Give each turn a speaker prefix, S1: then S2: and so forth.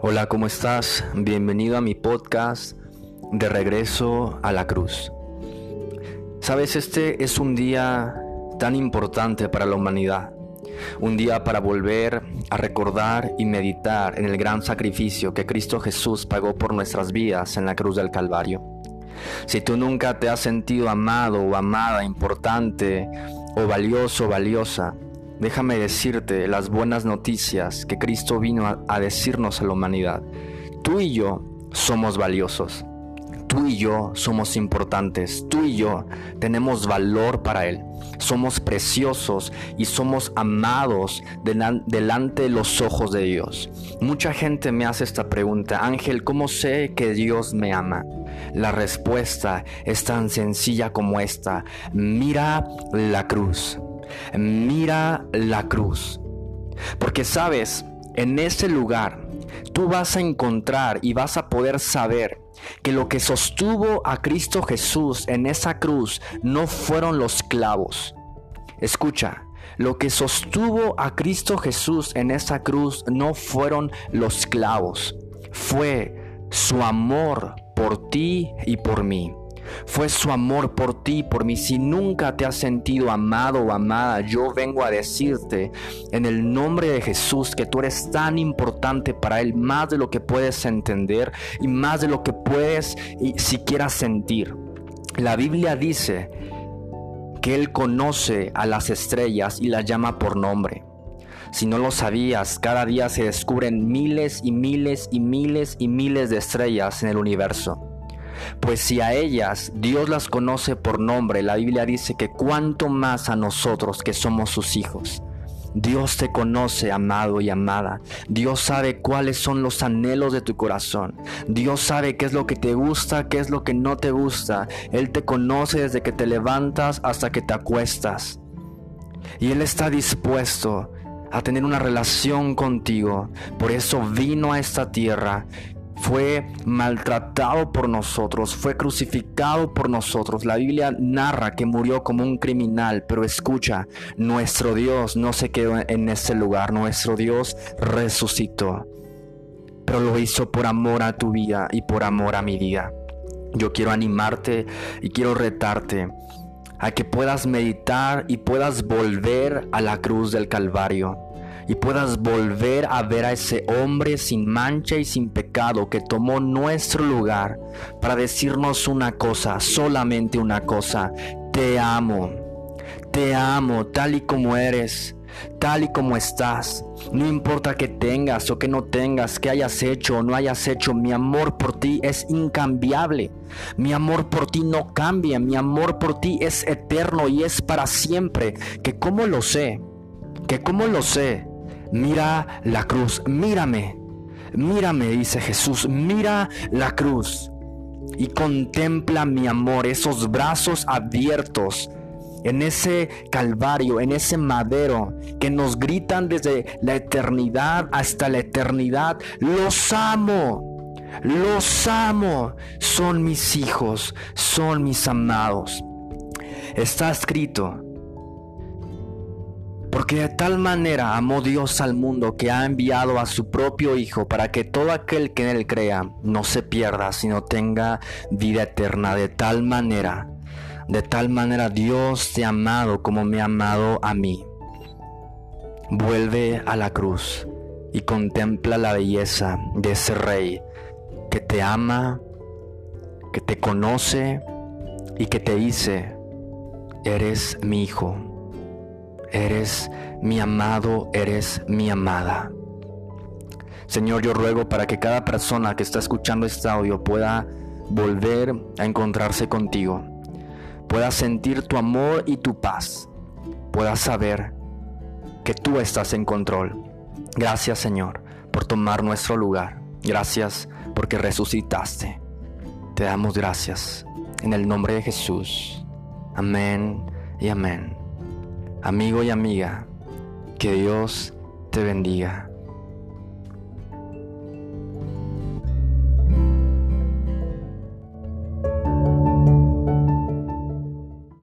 S1: Hola, ¿cómo estás? Bienvenido a mi podcast de regreso a la cruz. Sabes, este es un día tan importante para la humanidad. Un día para volver a recordar y meditar en el gran sacrificio que Cristo Jesús pagó por nuestras vidas en la cruz del Calvario. Si tú nunca te has sentido amado o amada, importante o valioso o valiosa, déjame decirte las buenas noticias que Cristo vino a, decirnos a la humanidad. Tú y yo somos valiosos. Tú y yo somos importantes, tú y yo tenemos valor para Él, somos preciosos y somos amados delante de los ojos de Dios. Mucha gente me hace esta pregunta, Ángel, ¿cómo sé que Dios me ama? La respuesta es tan sencilla como esta, mira la cruz, mira la cruz. Porque sabes, en ese lugar tú vas a encontrar y vas a poder saber que lo que sostuvo a Cristo Jesús en esa cruz no fueron los clavos. Escucha, lo que sostuvo a Cristo Jesús en esa cruz no fueron los clavos, fue su amor por ti y por mí. Fue su amor por ti, por mí. Si nunca te has sentido amado o amada, yo vengo a decirte en el nombre de Jesús que tú eres tan importante para Él, más de lo que puedes entender y más de lo que puedes siquiera sentir. La Biblia dice que Él conoce a las estrellas y las llama por nombre. Si no lo sabías, cada día se descubren miles y miles y miles y miles de estrellas en el universo. Pues si a ellas Dios las conoce por nombre, la Biblia dice que cuanto más a nosotros que somos sus hijos. Dios te conoce, amado y amada. Dios sabe cuáles son los anhelos de tu corazón. Dios sabe qué es lo que te gusta, qué es lo que no te gusta. Él te conoce desde que te levantas hasta que te acuestas. Y Él está dispuesto a tener una relación contigo. Por eso vino a esta tierra fue maltratado por nosotros, fue crucificado por nosotros. La Biblia narra que murió como un criminal, pero escucha, nuestro Dios no se quedó en ese lugar, nuestro Dios resucitó, pero lo hizo por amor a tu vida y por amor a mi vida. Yo quiero animarte y quiero retarte a que puedas meditar y puedas volver a la cruz del Calvario y puedas volver a ver a ese hombre sin mancha y sin pecado que tomó nuestro lugar para decirnos una cosa, solamente una cosa, te amo, te amo tal y como eres tal y como estás. No importa que tengas o que no tengas, que hayas hecho o no hayas hecho, mi amor por ti es incambiable. Mi amor por ti no cambia, mi amor por ti es eterno y es para siempre. ¿Que cómo lo sé? ¿Que cómo lo sé? Mira la cruz, mírame, mírame, dice Jesús, mira la cruz y contempla mi amor, esos brazos abiertos en ese calvario, en ese madero que nos gritan desde la eternidad hasta la eternidad, los amo, los amo, son mis hijos, son mis amados. Está escrito porque de tal manera amó Dios al mundo que ha enviado a su propio Hijo para que todo aquel que en él crea no se pierda, sino tenga vida eterna. De tal manera, de tal manera Dios te ha amado como me ha amado a mí. Vuelve a la cruz y contempla la belleza de ese rey que te ama, que te conoce y que te dice, eres mi hijo eres mi amado, eres mi amada. Señor, yo ruego para que cada persona que está escuchando este audio pueda volver a encontrarse contigo, pueda sentir tu amor y tu paz, pueda saber que tú estás en control. Gracias Señor por tomar nuestro lugar. Gracias porque resucitaste. Te damos gracias en el nombre de Jesús. Amén y amén. Amigo y amiga, que Dios te bendiga.